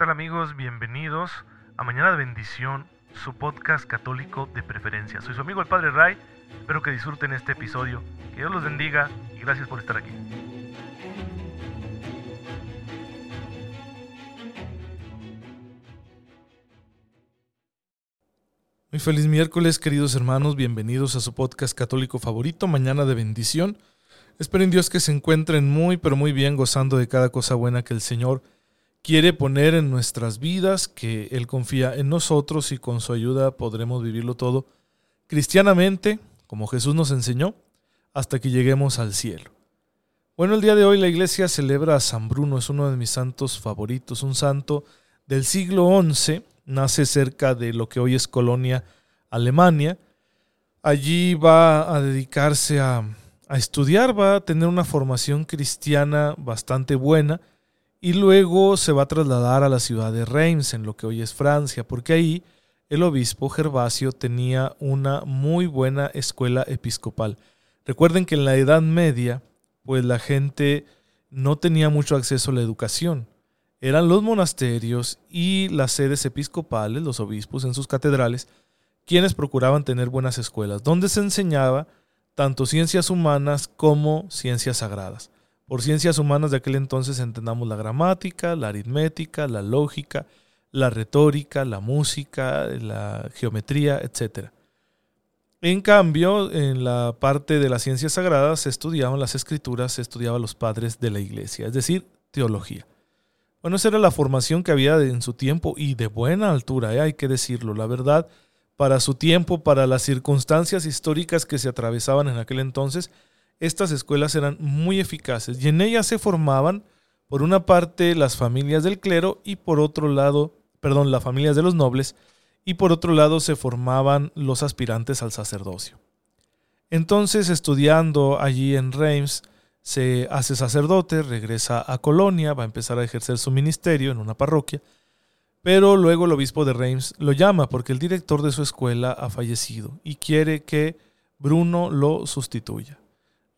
tal amigos? Bienvenidos a Mañana de Bendición, su podcast católico de preferencia. Soy su amigo el Padre Ray, espero que disfruten este episodio, que Dios los bendiga y gracias por estar aquí. Muy feliz miércoles, queridos hermanos, bienvenidos a su podcast católico favorito, Mañana de Bendición. Espero en Dios que se encuentren muy, pero muy bien, gozando de cada cosa buena que el Señor quiere poner en nuestras vidas, que Él confía en nosotros y con su ayuda podremos vivirlo todo cristianamente, como Jesús nos enseñó, hasta que lleguemos al cielo. Bueno, el día de hoy la iglesia celebra a San Bruno, es uno de mis santos favoritos, un santo del siglo XI, nace cerca de lo que hoy es Colonia, Alemania. Allí va a dedicarse a, a estudiar, va a tener una formación cristiana bastante buena y luego se va a trasladar a la ciudad de Reims, en lo que hoy es Francia, porque ahí el obispo Gervasio tenía una muy buena escuela episcopal. Recuerden que en la Edad Media, pues la gente no tenía mucho acceso a la educación. Eran los monasterios y las sedes episcopales, los obispos en sus catedrales, quienes procuraban tener buenas escuelas, donde se enseñaba tanto ciencias humanas como ciencias sagradas. Por ciencias humanas de aquel entonces entendamos la gramática, la aritmética, la lógica, la retórica, la música, la geometría, etc. En cambio, en la parte de las ciencias sagradas se estudiaban las escrituras, se estudiaban los padres de la iglesia, es decir, teología. Bueno, esa era la formación que había en su tiempo y de buena altura, ¿eh? hay que decirlo. La verdad, para su tiempo, para las circunstancias históricas que se atravesaban en aquel entonces, estas escuelas eran muy eficaces y en ellas se formaban, por una parte, las familias del clero y por otro lado, perdón, las familias de los nobles y por otro lado se formaban los aspirantes al sacerdocio. Entonces, estudiando allí en Reims, se hace sacerdote, regresa a Colonia, va a empezar a ejercer su ministerio en una parroquia, pero luego el obispo de Reims lo llama porque el director de su escuela ha fallecido y quiere que Bruno lo sustituya.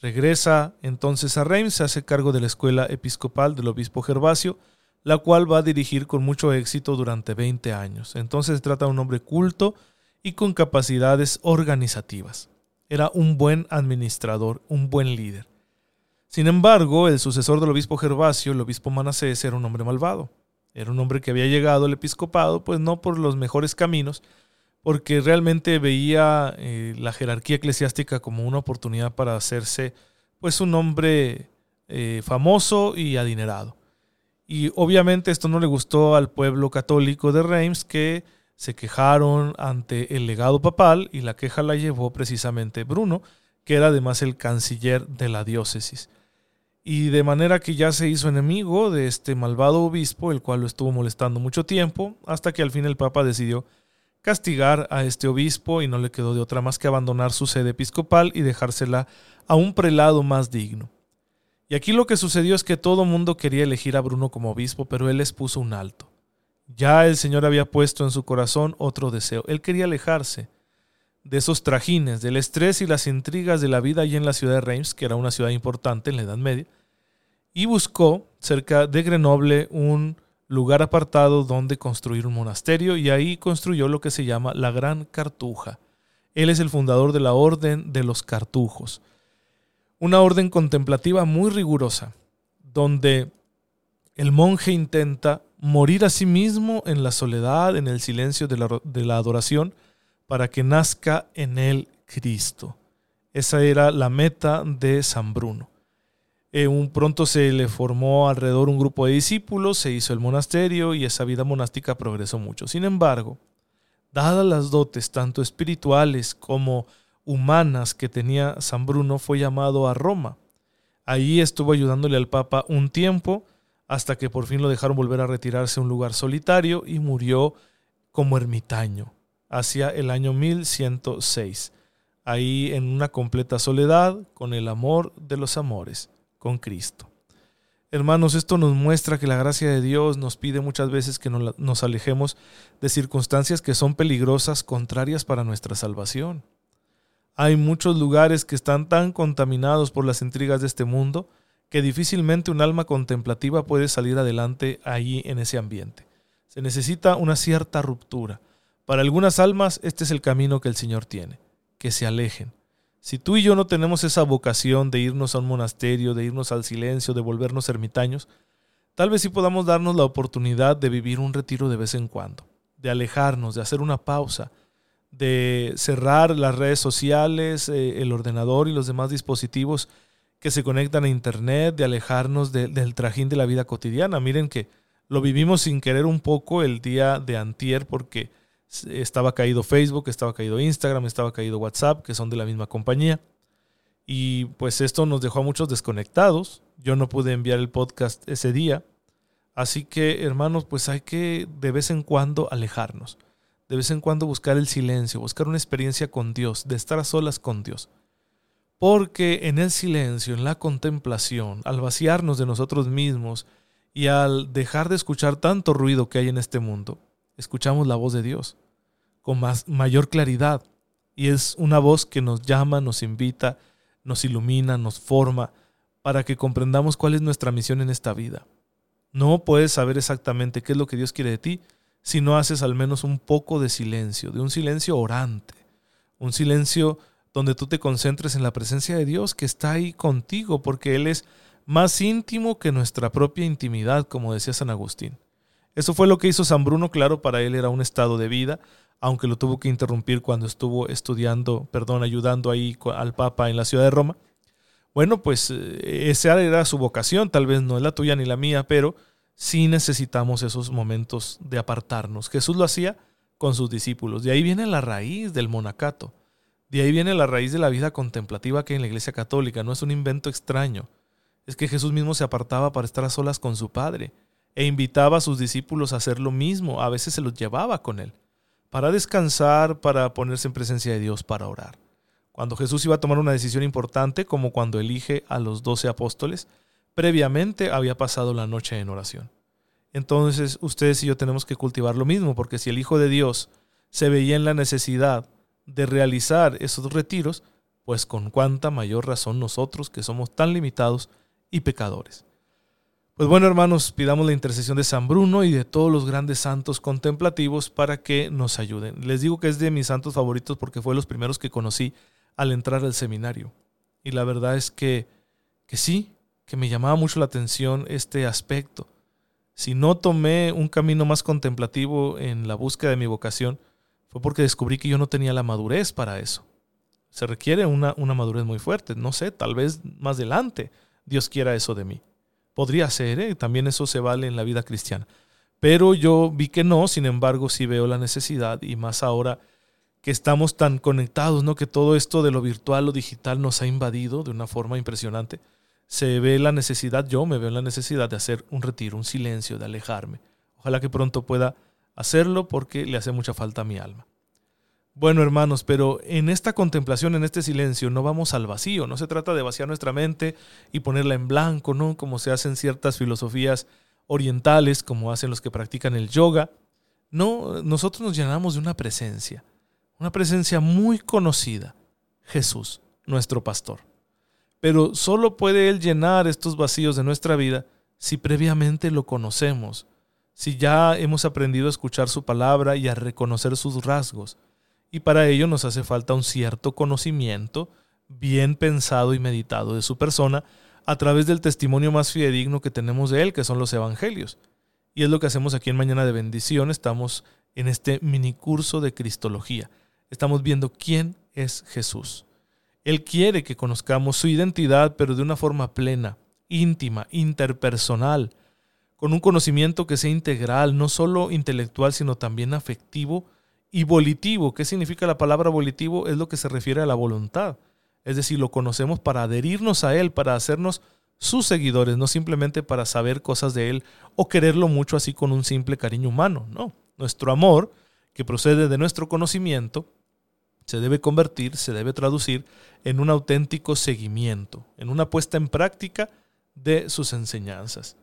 Regresa entonces a Reims, se hace cargo de la escuela episcopal del obispo Gervasio, la cual va a dirigir con mucho éxito durante 20 años. Entonces trata de un hombre culto y con capacidades organizativas. Era un buen administrador, un buen líder. Sin embargo, el sucesor del obispo Gervasio, el obispo Manasés, era un hombre malvado. Era un hombre que había llegado al episcopado, pues no por los mejores caminos, porque realmente veía eh, la jerarquía eclesiástica como una oportunidad para hacerse pues un hombre eh, famoso y adinerado. Y obviamente esto no le gustó al pueblo católico de Reims que se quejaron ante el legado papal y la queja la llevó precisamente Bruno, que era además el canciller de la diócesis. Y de manera que ya se hizo enemigo de este malvado obispo, el cual lo estuvo molestando mucho tiempo, hasta que al fin el Papa decidió castigar a este obispo y no le quedó de otra más que abandonar su sede episcopal y dejársela a un prelado más digno. Y aquí lo que sucedió es que todo mundo quería elegir a Bruno como obispo, pero él les puso un alto. Ya el Señor había puesto en su corazón otro deseo. Él quería alejarse de esos trajines, del estrés y las intrigas de la vida allí en la ciudad de Reims, que era una ciudad importante en la Edad Media, y buscó cerca de Grenoble un lugar apartado donde construir un monasterio y ahí construyó lo que se llama la Gran Cartuja. Él es el fundador de la Orden de los Cartujos, una orden contemplativa muy rigurosa, donde el monje intenta morir a sí mismo en la soledad, en el silencio de la, de la adoración, para que nazca en él Cristo. Esa era la meta de San Bruno. Eh, un pronto se le formó alrededor un grupo de discípulos, se hizo el monasterio y esa vida monástica progresó mucho. Sin embargo, dadas las dotes tanto espirituales como humanas que tenía San Bruno, fue llamado a Roma. Ahí estuvo ayudándole al Papa un tiempo, hasta que por fin lo dejaron volver a retirarse a un lugar solitario y murió como ermitaño hacia el año 1106, ahí en una completa soledad con el amor de los amores con Cristo. Hermanos, esto nos muestra que la gracia de Dios nos pide muchas veces que nos alejemos de circunstancias que son peligrosas, contrarias para nuestra salvación. Hay muchos lugares que están tan contaminados por las intrigas de este mundo que difícilmente un alma contemplativa puede salir adelante ahí en ese ambiente. Se necesita una cierta ruptura. Para algunas almas este es el camino que el Señor tiene, que se alejen. Si tú y yo no tenemos esa vocación de irnos a un monasterio, de irnos al silencio, de volvernos ermitaños, tal vez sí podamos darnos la oportunidad de vivir un retiro de vez en cuando, de alejarnos, de hacer una pausa, de cerrar las redes sociales, eh, el ordenador y los demás dispositivos que se conectan a Internet, de alejarnos del trajín de la vida cotidiana. Miren que lo vivimos sin querer un poco el día de antier porque estaba caído Facebook, estaba caído Instagram, estaba caído WhatsApp, que son de la misma compañía. Y pues esto nos dejó a muchos desconectados. Yo no pude enviar el podcast ese día. Así que, hermanos, pues hay que de vez en cuando alejarnos. De vez en cuando buscar el silencio, buscar una experiencia con Dios, de estar a solas con Dios. Porque en el silencio, en la contemplación, al vaciarnos de nosotros mismos, y al dejar de escuchar tanto ruido que hay en este mundo, escuchamos la voz de Dios con más, mayor claridad. Y es una voz que nos llama, nos invita, nos ilumina, nos forma para que comprendamos cuál es nuestra misión en esta vida. No puedes saber exactamente qué es lo que Dios quiere de ti si no haces al menos un poco de silencio, de un silencio orante, un silencio donde tú te concentres en la presencia de Dios que está ahí contigo, porque Él es más íntimo que nuestra propia intimidad, como decía San Agustín. Eso fue lo que hizo San Bruno, claro, para él era un estado de vida, aunque lo tuvo que interrumpir cuando estuvo estudiando, perdón, ayudando ahí al Papa en la ciudad de Roma. Bueno, pues eh, esa era su vocación, tal vez no es la tuya ni la mía, pero sí necesitamos esos momentos de apartarnos. Jesús lo hacía con sus discípulos. De ahí viene la raíz del monacato. De ahí viene la raíz de la vida contemplativa que hay en la Iglesia Católica. No es un invento extraño es que Jesús mismo se apartaba para estar a solas con su Padre e invitaba a sus discípulos a hacer lo mismo, a veces se los llevaba con él, para descansar, para ponerse en presencia de Dios, para orar. Cuando Jesús iba a tomar una decisión importante, como cuando elige a los doce apóstoles, previamente había pasado la noche en oración. Entonces ustedes y yo tenemos que cultivar lo mismo, porque si el Hijo de Dios se veía en la necesidad de realizar esos retiros, pues con cuánta mayor razón nosotros que somos tan limitados y pecadores. Pues bueno, hermanos, pidamos la intercesión de San Bruno y de todos los grandes santos contemplativos para que nos ayuden. Les digo que es de mis santos favoritos porque fue los primeros que conocí al entrar al seminario. Y la verdad es que, que sí, que me llamaba mucho la atención este aspecto. Si no tomé un camino más contemplativo en la búsqueda de mi vocación, fue porque descubrí que yo no tenía la madurez para eso. Se requiere una, una madurez muy fuerte. No sé, tal vez más adelante Dios quiera eso de mí. Podría ser, ¿eh? también eso se vale en la vida cristiana. Pero yo vi que no, sin embargo, sí veo la necesidad y más ahora que estamos tan conectados, ¿no? Que todo esto de lo virtual, lo digital nos ha invadido de una forma impresionante. Se ve la necesidad, yo me veo la necesidad de hacer un retiro, un silencio, de alejarme. Ojalá que pronto pueda hacerlo porque le hace mucha falta a mi alma. Bueno, hermanos, pero en esta contemplación, en este silencio, no vamos al vacío, no se trata de vaciar nuestra mente y ponerla en blanco, ¿no? Como se hacen ciertas filosofías orientales, como hacen los que practican el yoga. No, nosotros nos llenamos de una presencia, una presencia muy conocida, Jesús, nuestro pastor. Pero solo puede Él llenar estos vacíos de nuestra vida si previamente lo conocemos, si ya hemos aprendido a escuchar su palabra y a reconocer sus rasgos y para ello nos hace falta un cierto conocimiento bien pensado y meditado de su persona a través del testimonio más fidedigno que tenemos de él, que son los evangelios. Y es lo que hacemos aquí en Mañana de Bendición, estamos en este mini curso de Cristología. Estamos viendo quién es Jesús. Él quiere que conozcamos su identidad, pero de una forma plena, íntima, interpersonal, con un conocimiento que sea integral, no solo intelectual, sino también afectivo y volitivo, ¿qué significa la palabra volitivo? Es lo que se refiere a la voluntad. Es decir, lo conocemos para adherirnos a Él, para hacernos sus seguidores, no simplemente para saber cosas de Él o quererlo mucho así con un simple cariño humano. No, nuestro amor, que procede de nuestro conocimiento, se debe convertir, se debe traducir en un auténtico seguimiento, en una puesta en práctica de sus enseñanzas.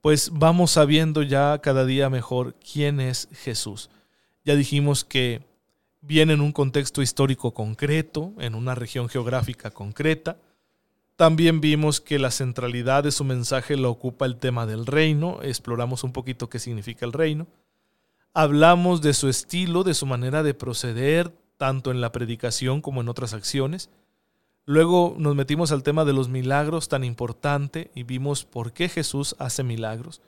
Pues vamos sabiendo ya cada día mejor quién es Jesús. Ya dijimos que viene en un contexto histórico concreto, en una región geográfica concreta. También vimos que la centralidad de su mensaje lo ocupa el tema del reino, exploramos un poquito qué significa el reino. hablamos de su estilo, de su manera de proceder, tanto en la predicación como en otras acciones. Luego nos metimos al tema de los milagros tan importante y vimos por qué Jesús hace milagros.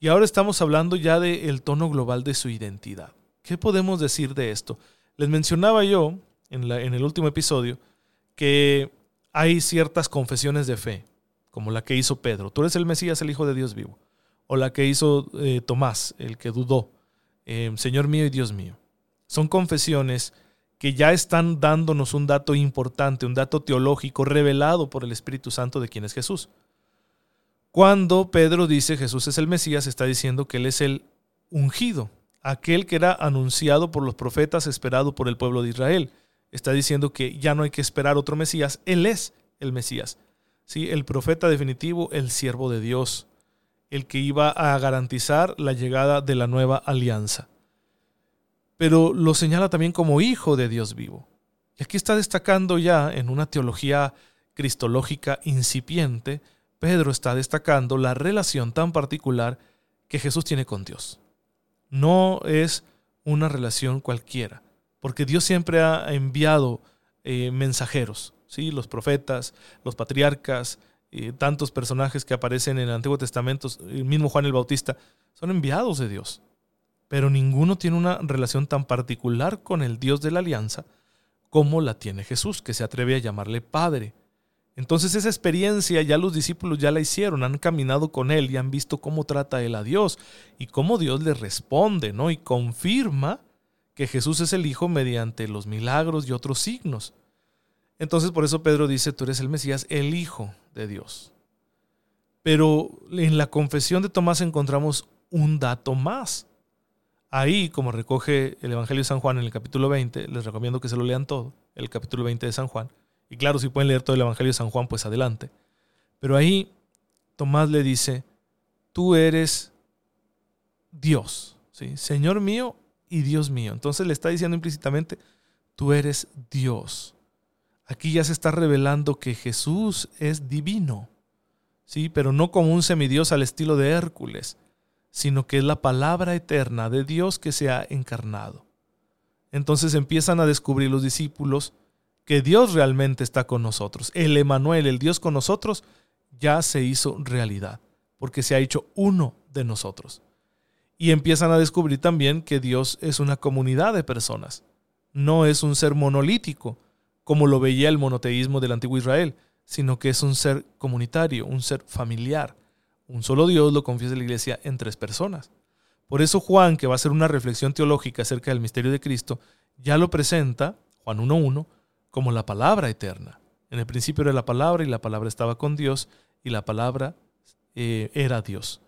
Y ahora estamos hablando ya del tono global de su identidad. ¿Qué podemos decir de esto? Les mencionaba yo en, la, en el último episodio que hay ciertas confesiones de fe, como la que hizo Pedro. Tú eres el Mesías, el Hijo de Dios vivo. O la que hizo eh, Tomás, el que dudó. Eh, Señor mío y Dios mío. Son confesiones que ya están dándonos un dato importante, un dato teológico revelado por el Espíritu Santo de quién es Jesús. Cuando Pedro dice Jesús es el Mesías, está diciendo que Él es el ungido, aquel que era anunciado por los profetas, esperado por el pueblo de Israel. Está diciendo que ya no hay que esperar otro Mesías, Él es el Mesías. ¿Sí? El profeta definitivo, el siervo de Dios, el que iba a garantizar la llegada de la nueva alianza pero lo señala también como hijo de Dios vivo. Y aquí está destacando ya en una teología cristológica incipiente, Pedro está destacando la relación tan particular que Jesús tiene con Dios. No es una relación cualquiera, porque Dios siempre ha enviado eh, mensajeros, ¿sí? los profetas, los patriarcas, eh, tantos personajes que aparecen en el Antiguo Testamento, el mismo Juan el Bautista, son enviados de Dios pero ninguno tiene una relación tan particular con el Dios de la alianza como la tiene Jesús, que se atreve a llamarle Padre. Entonces esa experiencia ya los discípulos ya la hicieron, han caminado con Él y han visto cómo trata Él a Dios y cómo Dios le responde, ¿no? Y confirma que Jesús es el Hijo mediante los milagros y otros signos. Entonces por eso Pedro dice, tú eres el Mesías, el Hijo de Dios. Pero en la confesión de Tomás encontramos un dato más. Ahí, como recoge el Evangelio de San Juan en el capítulo 20, les recomiendo que se lo lean todo, el capítulo 20 de San Juan. Y claro, si pueden leer todo el Evangelio de San Juan, pues adelante. Pero ahí Tomás le dice, tú eres Dios, ¿sí? Señor mío y Dios mío. Entonces le está diciendo implícitamente, tú eres Dios. Aquí ya se está revelando que Jesús es divino, ¿sí? Pero no como un semidios al estilo de Hércules, sino que es la palabra eterna de Dios que se ha encarnado. Entonces empiezan a descubrir los discípulos que Dios realmente está con nosotros. El Emanuel, el Dios con nosotros, ya se hizo realidad, porque se ha hecho uno de nosotros. Y empiezan a descubrir también que Dios es una comunidad de personas, no es un ser monolítico, como lo veía el monoteísmo del antiguo Israel, sino que es un ser comunitario, un ser familiar, un solo Dios lo confiesa la iglesia en tres personas. Por eso Juan, que va a hacer una reflexión teológica acerca del misterio de Cristo, ya lo presenta, Juan 1.1, como la palabra eterna. En el principio era la palabra y la palabra estaba con Dios y la palabra eh, era Dios.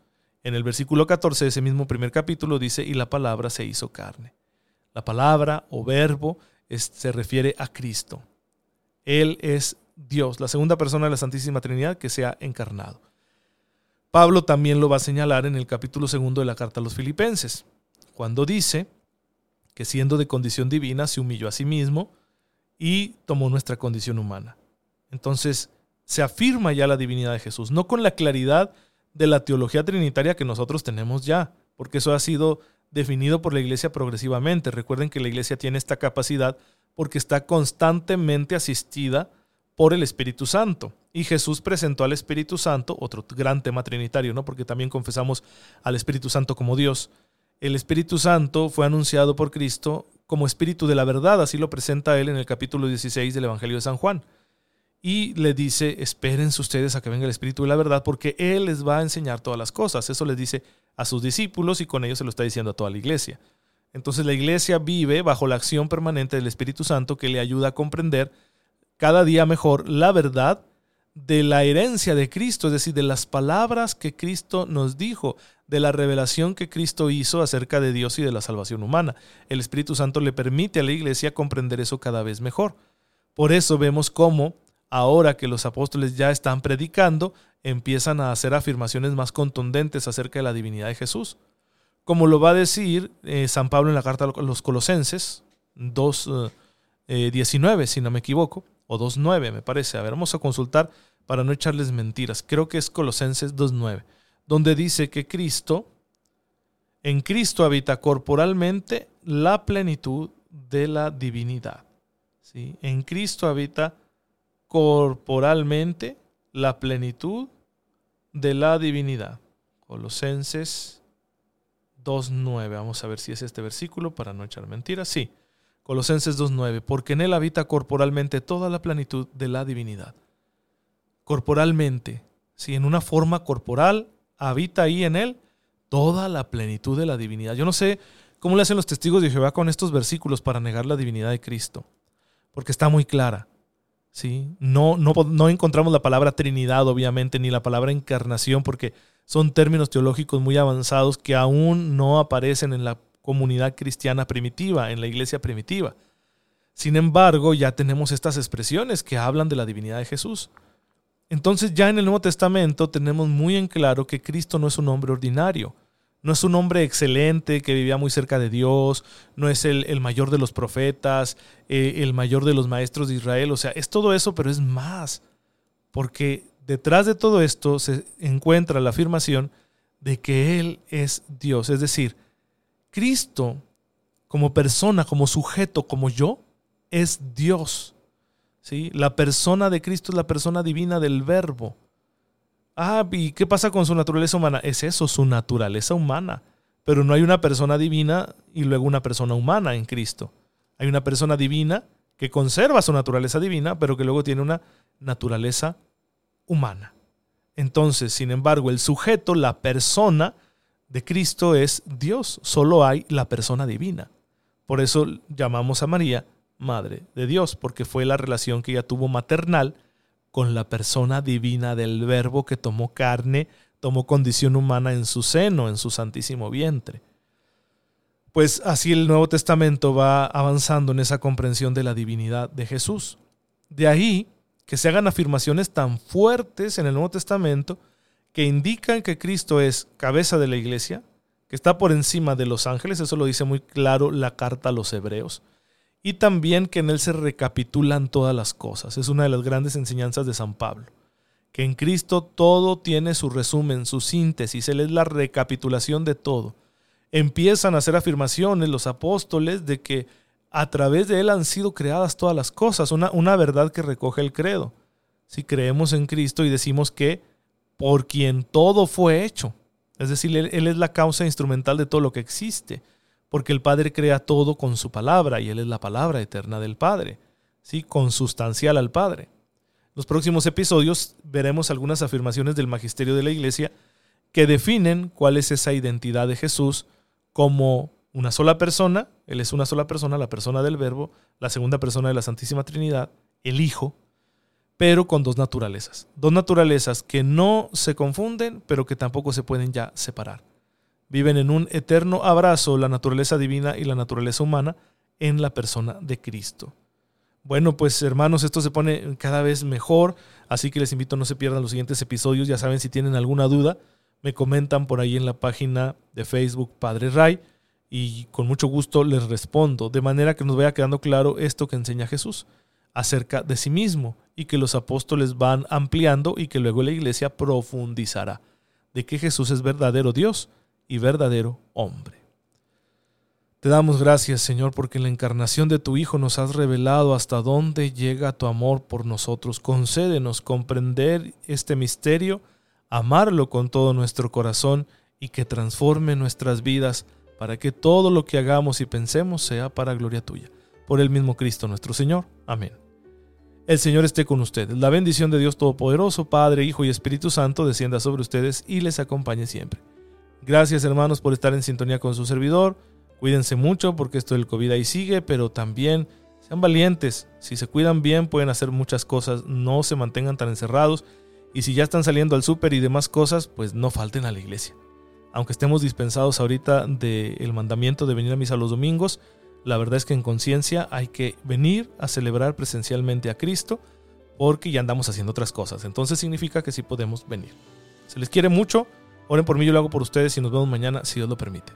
En el versículo 14 de ese mismo primer capítulo dice, y la palabra se hizo carne. La palabra o verbo se refiere a Cristo. Él es Dios, la segunda persona de la Santísima Trinidad que se ha encarnado. Pablo también lo va a señalar en el capítulo segundo de la carta a los filipenses, cuando dice que siendo de condición divina se humilló a sí mismo y tomó nuestra condición humana. Entonces se afirma ya la divinidad de Jesús, no con la claridad de la teología trinitaria que nosotros tenemos ya, porque eso ha sido definido por la iglesia progresivamente. Recuerden que la iglesia tiene esta capacidad porque está constantemente asistida por el Espíritu Santo. Y Jesús presentó al Espíritu Santo, otro gran tema trinitario, ¿no? Porque también confesamos al Espíritu Santo como Dios. El Espíritu Santo fue anunciado por Cristo como Espíritu de la verdad, así lo presenta él en el capítulo 16 del Evangelio de San Juan. Y le dice, espérense ustedes a que venga el Espíritu de la verdad, porque Él les va a enseñar todas las cosas. Eso les dice a sus discípulos y con ellos se lo está diciendo a toda la iglesia. Entonces la iglesia vive bajo la acción permanente del Espíritu Santo que le ayuda a comprender cada día mejor la verdad de la herencia de Cristo, es decir, de las palabras que Cristo nos dijo, de la revelación que Cristo hizo acerca de Dios y de la salvación humana. El Espíritu Santo le permite a la iglesia comprender eso cada vez mejor. Por eso vemos cómo, ahora que los apóstoles ya están predicando, empiezan a hacer afirmaciones más contundentes acerca de la divinidad de Jesús. Como lo va a decir eh, San Pablo en la carta a los Colosenses 2.19, eh, si no me equivoco, o 2.9 me parece. A ver, vamos a consultar para no echarles mentiras. Creo que es Colosenses 2.9, donde dice que Cristo En Cristo habita corporalmente la plenitud de la divinidad. ¿sí? En Cristo habita corporalmente la plenitud de la divinidad. Colosenses 2.9. Vamos a ver si es este versículo para no echar mentiras. Sí, Colosenses 2.9. Porque en él habita corporalmente toda la plenitud de la divinidad. Corporalmente, si en una forma corporal habita ahí en él toda la plenitud de la divinidad. Yo no sé cómo le hacen los testigos de Jehová con estos versículos para negar la divinidad de Cristo, porque está muy clara. ¿sí? No, no, no encontramos la palabra Trinidad, obviamente, ni la palabra encarnación, porque son términos teológicos muy avanzados que aún no aparecen en la comunidad cristiana primitiva, en la iglesia primitiva. Sin embargo, ya tenemos estas expresiones que hablan de la divinidad de Jesús. Entonces ya en el Nuevo Testamento tenemos muy en claro que Cristo no es un hombre ordinario, no es un hombre excelente que vivía muy cerca de Dios, no es el, mayor de los profetas, eh, el mayor de los maestros de Israel, o sea, es todo eso, pero es más, porque detrás de todo esto se encuentra la afirmación de que Él es Dios, es decir, Cristo como persona, como sujeto, como yo, es Dios. ¿Sí? La persona de Cristo es la persona divina del verbo. Ah, ¿y qué pasa con su naturaleza humana? Es eso, su naturaleza humana. Pero no hay una persona divina y luego una persona humana en Cristo. Hay una persona divina que conserva su naturaleza divina, pero que luego tiene una naturaleza humana. Entonces, sin embargo, el sujeto, la persona de Cristo es Dios. Solo hay la persona divina. Por eso llamamos a María Madre de Dios, porque fue la relación que ella tuvo maternal con la persona divina del Verbo que tomó carne, tomó condición humana en su seno, en su santísimo vientre. Pues así el Nuevo Testamento va avanzando en esa comprensión de la divinidad de Jesús. De ahí que se hagan afirmaciones tan fuertes en el Nuevo Testamento que indican que Cristo es cabeza de la iglesia, que está por encima de los ángeles, eso lo dice muy claro la carta a los hebreos, y también que en él se recapitulan todas las cosas. Es una de las grandes enseñanzas de San Pablo, que en Cristo todo tiene su resumen, su síntesis, él es la recapitulación de todo. Empiezan a hacer afirmaciones los apóstoles de que a través de él han sido creadas todas las cosas, una, una verdad que recoge el credo. Si creemos en Cristo y decimos que por quien todo fue hecho, es decir, él, él es la causa instrumental de todo lo que existe porque el Padre crea todo con su palabra y Él es la palabra eterna del Padre, ¿sí? consustancial al Padre. Los próximos episodios veremos algunas afirmaciones del magisterio de la Iglesia que definen cuál es esa identidad de Jesús como una sola persona, Él es una sola persona, la persona del Verbo, la segunda persona de la Santísima Trinidad, el Hijo, pero con dos naturalezas. Dos naturalezas que no se confunden, pero que tampoco se pueden ya separar viven en un eterno abrazo la naturaleza divina y la naturaleza humana en la persona de Cristo. Bueno, pues hermanos, esto se pone cada vez mejor, así que les invito a no se pierdan los siguientes episodios. Ya saben, si tienen alguna duda, me comentan por ahí en la página de Facebook Padre Ray y con mucho gusto les respondo, de manera que nos vaya quedando claro esto que enseña Jesús acerca de sí mismo y que los apóstoles van ampliando y que luego la iglesia profundizará de que Jesús es verdadero Dios y verdadero hombre. Te damos gracias, Señor, porque en la encarnación de tu Hijo nos has revelado hasta dónde llega tu amor por nosotros. Concédenos comprender este misterio, amarlo con todo nuestro corazón y que transforme nuestras vidas para que todo lo que hagamos y pensemos sea para gloria tuya. Por el mismo Cristo nuestro Señor. Amén. El Señor esté con ustedes. La bendición de Dios Todopoderoso, Padre, Hijo y Espíritu Santo, descienda sobre ustedes y les acompañe siempre. Gracias hermanos por estar en sintonía con su servidor. Cuídense mucho porque esto del COVID ahí sigue, pero también sean valientes. Si se cuidan bien pueden hacer muchas cosas, no se mantengan tan encerrados. Y si ya están saliendo al súper y demás cosas, pues no falten a la iglesia. Aunque estemos dispensados ahorita del mandamiento de venir a misa los domingos, la verdad es que en conciencia hay que venir a celebrar presencialmente a Cristo porque ya andamos haciendo otras cosas. Entonces significa que sí podemos venir. Se les quiere mucho. Oren por mí, yo lo hago por ustedes y nos vemos mañana si Dios lo permite.